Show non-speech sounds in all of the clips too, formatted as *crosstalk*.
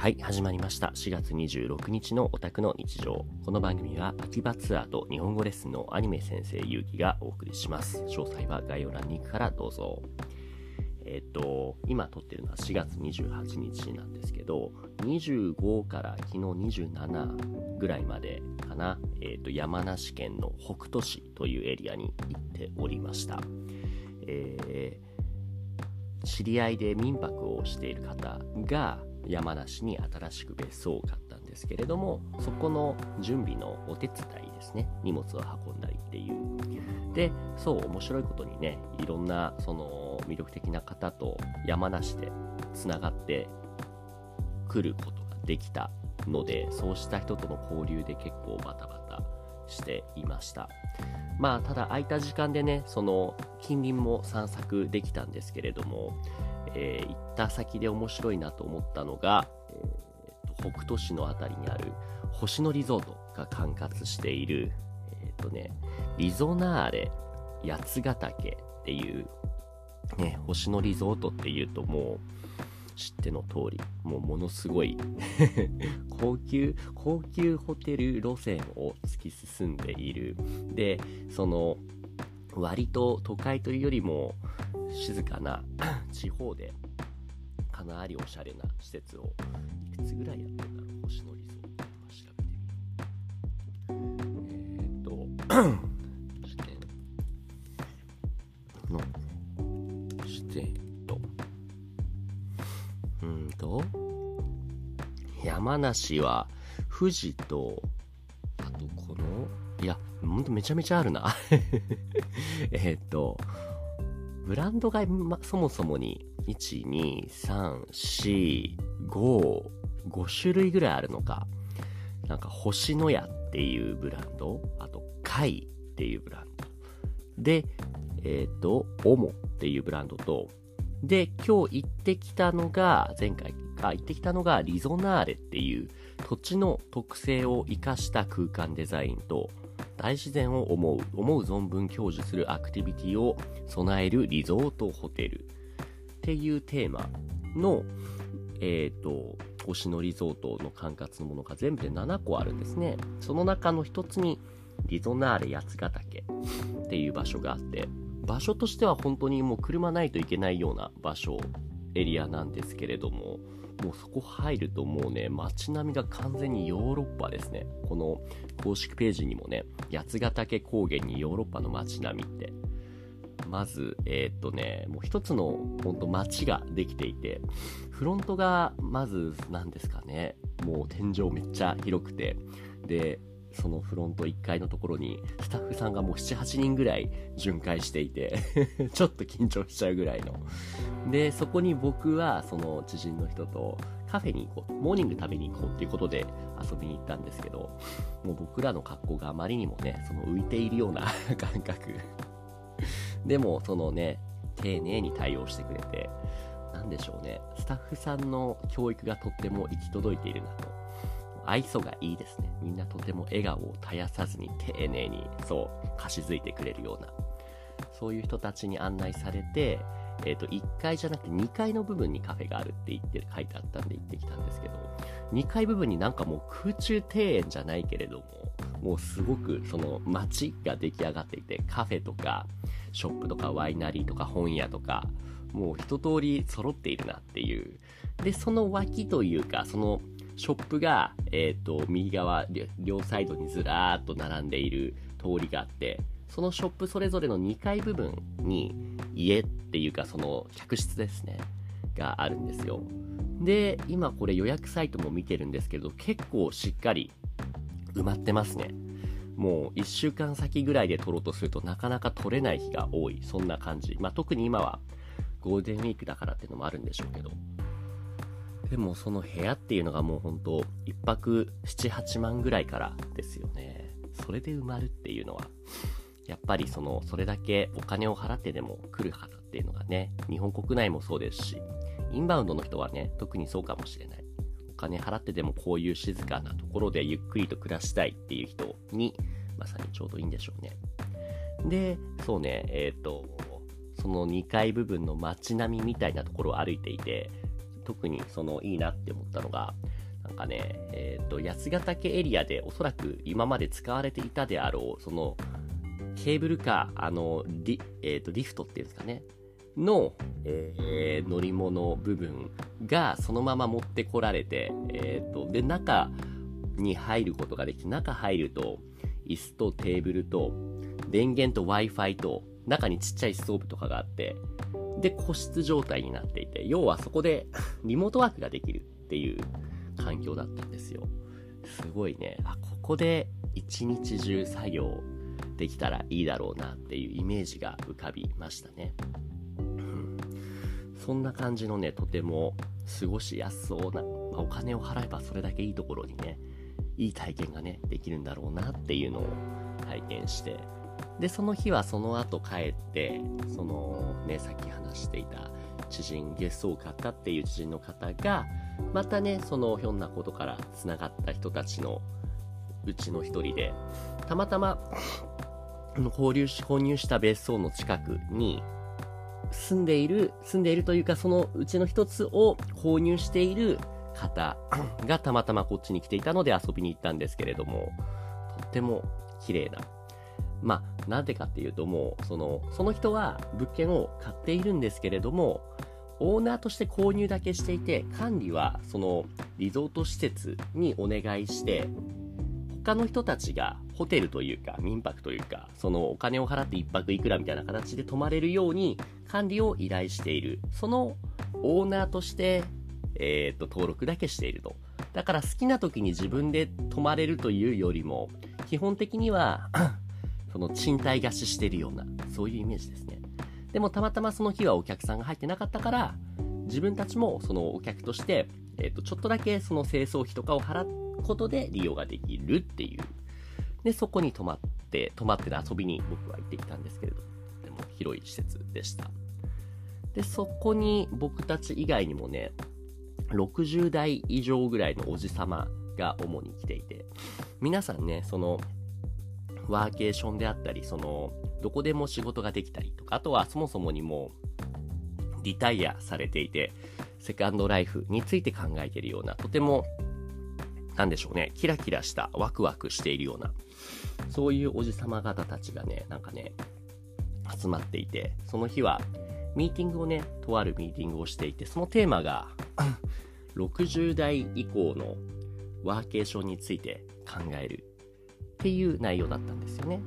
はい、始まりました。4月26日のオタクの日常。この番組は秋葉ツアーと日本語レッスンのアニメ先生ゆうきがお送りします。詳細は概要欄に行くからどうぞ。えっ、と、今撮ってるのは4月28日なんですけど、25から昨日27ぐらいまでかな、えっ、と、山梨県の北杜市というエリアに行っておりました。えー知り合いで民泊をしている方が山梨に新しく別荘を買ったんですけれどもそこの準備のお手伝いですね。荷物を運んだりっていう。でそう面白いことにねいろんなその魅力的な方と山梨でつながってくることができたのでそうした人との交流で結構バタバタしていました。まあただ空いた時間でねその近隣も散策できたんですけれども、えー行った先で面白いなと思ったのが、えーと北杜市の辺りにある星野リゾートが管轄しているえっ、とねリゾナーレ八ヶ岳っていうね星野リゾートっていうともう知っての通りもうものすごい *laughs* 高級高級ホテル路線を突き進んでいる。でその割と都会というよりも静かな *coughs* 地方でかなりおしゃれな施設をいくつぐらいやってるんだろう星野リゾート今調べてみる。えーっと視点 *coughs* の視点とうんと山梨は富士とあとこのいやほんとめちゃめちゃあるな。*laughs* えっとブランドが、ま、そもそもに12345 5種類ぐらいあるのか。なんか星のやっていうブランド。あと貝っていうブランド。でえっ、とオモっていうブランドと。で今日行ってきたのが前回あ行ってきたのがリゾナーレっていう土地の特性を生かした空間デザインと大自然を思う思う存分享受するアクティビティを備えるリゾートホテル。っていうテーマのえっ、と星野リゾートの管轄のものが全部で7個あるんですね。その中の一つにリゾナーレ八ヶ岳っていう場所があって場所としては本当にもう車ないといけないような場所エリアなんですけれどももうそこ入るともうね街並みが完全にヨーロッパですね。この公式ページにもね八ヶ岳高原にヨーロッパの街並みって。まずえーっとねもう一つの本当街ができていてフロントがまず何ですかね。もう天井めっちゃ広くて。でそのフロント1階のところにスタッフさんがもう78人ぐらい巡回していて *laughs* ちょっと緊張しちゃうぐらいの。でそこに僕はその知人の人とカフェに行こうモーニング食べに行こうっていうことで遊びに行ったんですけどもう僕らの格好があまりにもねその浮いているような *laughs* 感覚。でもそのね丁寧に対応してくれてなんでしょうねスタッフさんの教育がとっても行き届いているなと。愛想がいいですねみんなとても笑顔を絶やさずに丁寧にそう貸し付いてくれるようなそういう人たちに案内されてえっ、と、1階じゃなくて2階の部分にカフェがあるって言って書いてあったんで行ってきたんですけど、2階部分になんかもう空中庭園じゃないけれども、もうすごくその街が出来上がっていて、カフェとか、ショップとかワイナリーとか本屋とか、もう一通り揃っているなっていう。で、その脇というか、そのショップが、えっ、と、右側、両サイドにずらーっと並んでいる通りがあって、そのショップそれぞれの2階部分に家っていうかその客室ですねがあるんですよ。で今これ予約サイトも見てるんですけど結構しっかり埋まってますね。もう1週間先ぐらいで取ろうとするとなかなか取れない日が多い。そんな感じ。まあ特に今はゴールデンウィークだからっていうのもあるんでしょうけど。でもその部屋っていうのがもうほんと1泊78万ぐらいからですよね。それで埋まるっていうのはやっぱりそのそれだけお金を払ってでも来る方っていうのがね日本国内もそうですしインバウンドの人はね特にそうかもしれない。お金払ってでもこういう静かなところでゆっくりと暮らしたいっていう人にまさにちょうどいいんでしょうね。でそうねえっ、とその2階部分の街並みみたいなところを歩いていて特にそのいいなって思ったのがなんかね、えっ、ー、と、八ヶ岳エリアでおそらく今まで使われていたであろう、その、ケーブルカー、あの、リ,、えーと、リフトっていうんですかね、の、えー、乗り物部分がそのまま持ってこられて、えっ、ー、と、で、中に入ることができて、中入ると、椅子とテーブルと、電源と Wi-Fi と、中にちっちゃいストーブとかがあって、で、個室状態になっていて、要はそこで *laughs* リモートワークができるっていう環境だったんですよ。すごいね、あ、ここで一日中作業できたらいいだろうなっていうイメージが浮かびましたね。うん、そんな感じのね、とても過ごしやすそうな、まあ、お金を払えばそれだけいいところにね、いい体験がね、できるんだろうなっていうのを体験して、で、その日はその後帰って、そのね、さっき話していた知人、ゲストを買ったっていう知人の方が、またね、そのひょんなことから繋がった人たちのうちの一人で、たまたま、購入し、購入した別荘の近くに、住んでいる、住んでいるというか、そのうちの一つを購入している方がたまたまこっちに来ていたので遊びに行ったんですけれども、とっても綺麗な。まあ、なんでかっていうともう、その、その人は物件を買っているんですけれども、オーナーとして購入だけしていて、管理はそのリゾート施設にお願いして、他の人たちがホテルというか民泊というか、そのお金を払って1泊いくらみたいな形で泊まれるように管理を依頼している。そのオーナーとして、えっ、と、登録だけしていると。だから好きな時に自分で泊まれるというよりも、基本的にはその賃貸貸ししてるような、そういうイメージですね。でもたまたまその日はお客さんが入ってなかったから、自分たちもそのお客として、え、ー、と、ちょっとだけその清掃費とかを払うことで利用ができるっていう。で、そこに泊まって、泊まって遊びに僕は行ってきたんですけれど、でも広い施設でした。で、そこに僕たち以外にもね、60代以上ぐらいのおじさまが主に来ていて、皆さんね、その、ワーケーションであったり、その、どこでも仕事ができたりとか、あとはそもそもにも、リタイアされていて、セカンドライフについて考えているような、とても、なんでしょうね、キラキラしたワクワクしているような、そういうおじさま方たちがね、なんかね、集まっていて、その日は、ミーティングをね、とあるミーティングをしていて、そのテーマが、*coughs* 60代以降のワーケーションについて考えるっていう内容だったんですよね。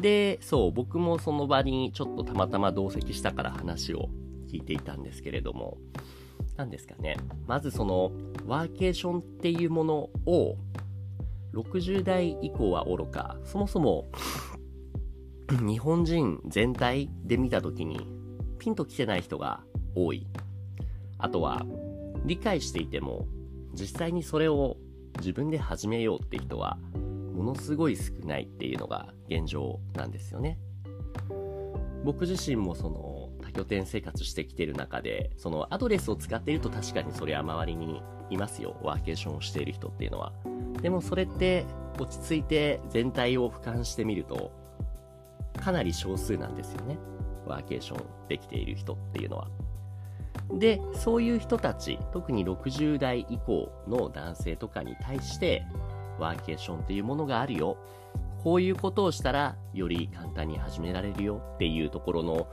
で、そう、僕もその場にちょっとたまたま同席したから話を聞いていたんですけれども、何ですかね。まずその、ワーケーションっていうものを、60代以降は愚か、そもそも、*laughs* 日本人全体で見たときに、ピンと来てない人が多い。あとは、理解していても、実際にそれを自分で始めようって人はものすごい少ないっていうのが現状なんですよね。僕自身もその多拠点生活してきてる中で、そのアドレスを使っていると確かにそれは周りにいますよ。ワーケーションをしている人っていうのは。でもそれって落ち着いて全体を俯瞰してみると、かなり少数なんですよね。ワーケーションできている人っていうのは。で、そういう人たち、特に60代以降の男性とかに対して、ワーケーションっていうものがあるよ。こういうことをしたらより簡単に始められるよっていうところの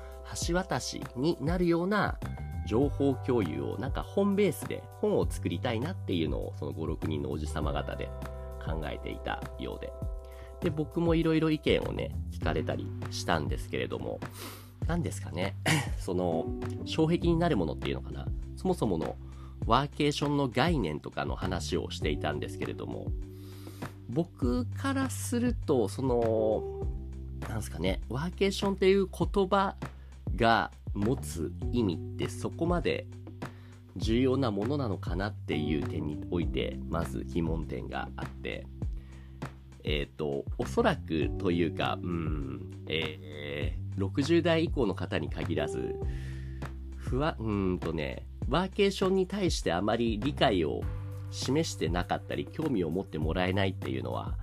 橋渡しになるような情報共有をなんか本ベースで本を作りたいなっていうのをその5、6人のおじさま方で考えていたようで。で、僕もいろいろ意見をね、聞かれたりしたんですけれども、何ですかね、*clears throat* その、障壁になるものっていうのかな。そもそものワーケーションの概念とかの話をしていたんですけれども、僕からすると、その、なんすかね、ワーケーションっていう言葉が持つ意味ってそこまで重要なものなのかなっていう点において、まず疑問点があって、えっ、ー、と、おそらくというか、うん、えー、60代以降の方に限らず、ふわ、うんとね、ワーケーションに対してあまり理解を示してなかったり興味を持ってもらえないっていうのは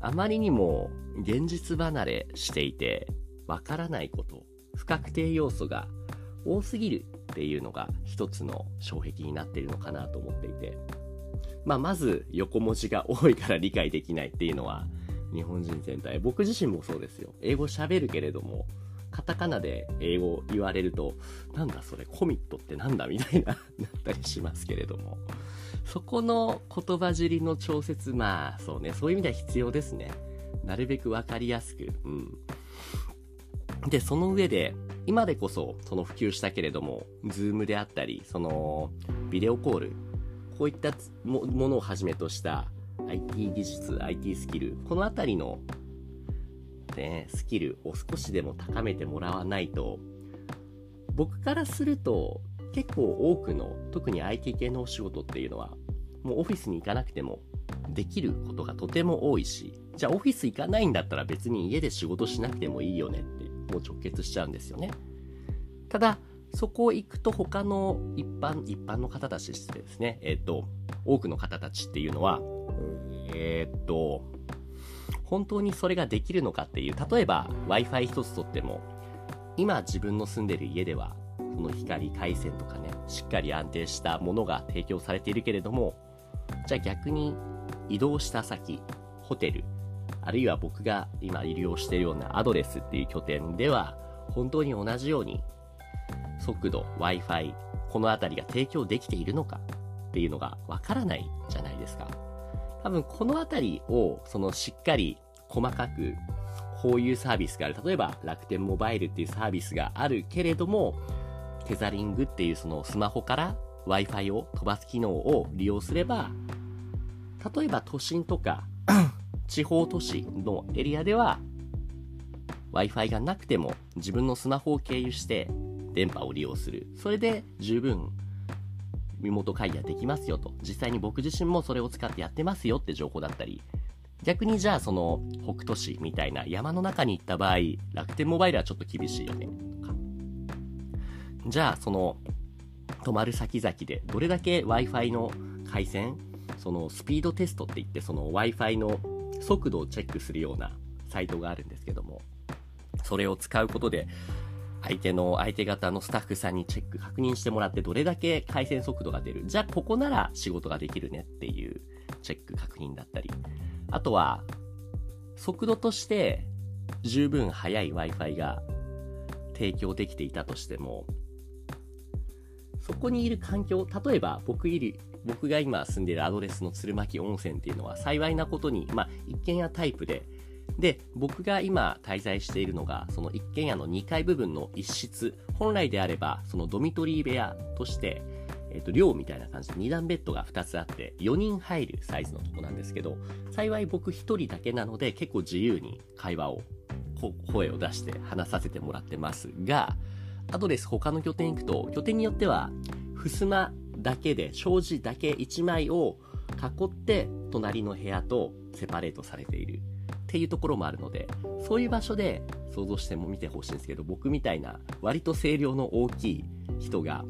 あまりにも現実離れしていてわからないこと不確定要素が多すぎるっていうのが一つの障壁になっているのかなと思っていて。まあ、まず横文字が多いから理解できないっていうのは日本人全体。僕自身もそうですよ。英語喋るけれどもカタカナで英語を言われるとなんだそれコミットってなんだみたいななったりしますけれども。*laughs* そこの言葉尻の調節まあそうねそういう意味では必要ですね。なるべく分かりやすく。うん。でその上で今でこそその普及したけれども Zoom であったりそのビデオコールこういったものをはじめとした IT 技術、IT スキル、このあたりの、ね、スキルを少しでも高めてもらわないと、僕からすると結構多くの、特に IT 系のお仕事っていうのは、もうオフィスに行かなくてもできることがとても多いし、じゃあオフィス行かないんだったら別に家で仕事しなくてもいいよねって、もう直結しちゃうんですよね。ただ、そこ行くと他の一般、一般の方たちですね、えっ、ー、と、多くの方たちっていうのは、えー、っと、本当にそれができるのかっていう、例えば Wi-Fi 一つとっても、今自分の住んでる家では、その光回線とかね、しっかり安定したものが提供されているけれども、じゃあ逆に移動した先、ホテル、あるいは僕が今利用しているようなアドレスっていう拠点では、本当に同じように速度、Wi-Fi、この辺りが提供できているのかっていうのがわからないじゃないですか。多分この辺りを、そのしっかり細かく、こういうサービスがある。例えば楽天モバイルっていうサービスがあるけれども、テザリングっていうそのスマホから Wi-Fi を飛ばす機能を利用すれば、例えば都心とか *coughs* 地方都市のエリアでは Wi-Fi がなくても自分のスマホを経由して電波を利用する。それで十分身元解離できますよと。実際に僕自身もそれを使ってやってますよって情報だったり。逆にじゃあその北斗市みたいな山の中に行った場合、楽天モバイルはちょっと厳しいよね。とか。じゃあその泊まる先々でどれだけ Wi-Fi の回線、そのスピードテストって言ってその Wi-Fi の速度をチェックするようなサイトがあるんですけども、それを使うことで相手の、相手方のスタッフさんにチェック、確認してもらって、どれだけ回線速度が出る。じゃあ、ここなら仕事ができるねっていうチェック、確認だったり。あとは、速度として十分速い Wi-Fi が提供できていたとしても、そこにいる環境、例えば僕いる、僕が今住んでいるアドレスの鶴巻温泉っていうのは幸いなことに、まあ、一軒家タイプで、で、僕が今滞在しているのが、その一軒家の2階部分の一室。本来であれば、そのドミトリー部屋として、えっ、ー、と、寮みたいな感じで2段ベッドが2つあって、4人入るサイズのとこなんですけど、幸い僕1人だけなので、結構自由に会話を、声を出して話させてもらってますが、アドレス他の拠点行くと、拠点によっては、襖だけで、障子だけ1枚を囲って、隣の部屋とセパレートされている。っていうところもあるので、そういう場所で想像しても見てほしいんですけど、僕みたいな割と声量の大きい人が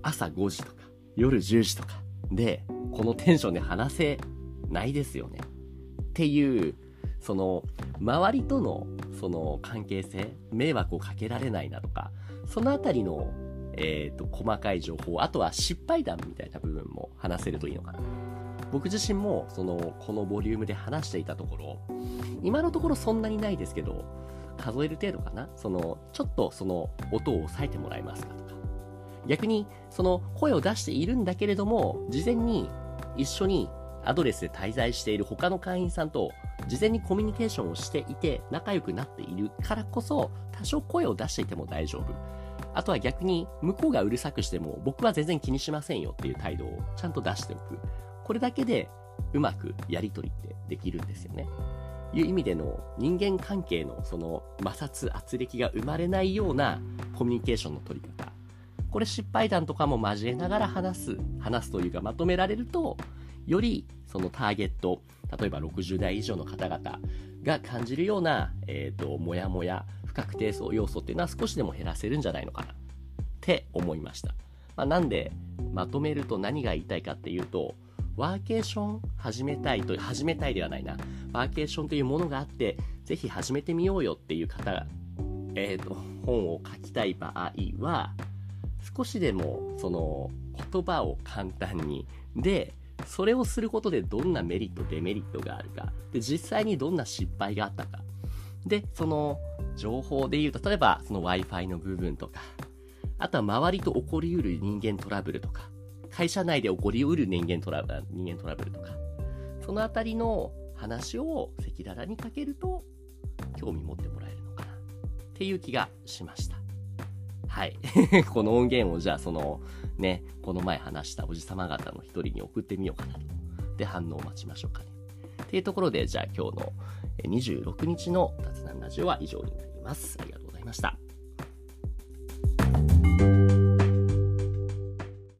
朝5時とか夜10時とかでこのテンションで話せないですよね。っていう、その周りとのその関係性、迷惑をかけられないなとか、そのあたりのえっ、ー、と、細かい情報、あとは失敗談みたいな部分も話せるといいのかな。僕自身も、その、このボリュームで話していたところ、今のところそんなにないですけど、数える程度かな？その、ちょっとその音を抑えてもらえますかとか。逆に、その声を出しているんだけれども、事前に一緒にアドレスで滞在している他の会員さんと事前にコミュニケーションをしていて仲良くなっているからこそ多少声を出していても大丈夫。あとは逆に向こうがうるさくしても僕は全然気にしませんよっていう態度をちゃんと出しておく。これだけでうまくやり取りってできるんですよね。いう意味での人間関係のその摩擦圧力が生まれないようなコミュニケーションの取り方。これ失敗談とかも交えながら話す、話すというかまとめられると、よりそのターゲット、例えば60代以上の方々が感じるような、えっ、ー、と、もやもや、不確定要素っていうのは少しでも減らせるんじゃないのかなって思いました。まあ、なんで、まとめると何が言いたいかっていうと、ワーケーション始めたいと、始めたいではないな。ワーケーションというものがあって、ぜひ始めてみようよっていう方が、えっ、ー、と、本を書きたい場合は、少しでも、その、言葉を簡単に、で、それをすることでどんなメリット、デメリットがあるか。で、実際にどんな失敗があったか。で、その情報で言うと、例えばその Wi-Fi の部分とか、あとは周りと起こりうる人間トラブルとか、会社内で起こりうる人間トラブル、人間トラブルとか、そのあたりの話を赤裸々にかけると、興味持ってもらえるのかなっていう気がしました。はい。*laughs* この音源をじゃあそのね、この前話したおじさま方の一人に送ってみようかなと。で、反応を待ちましょうかね。っていうところで、じゃあ今日の26日の雑談ラジオは以上になります。ありがとうございました。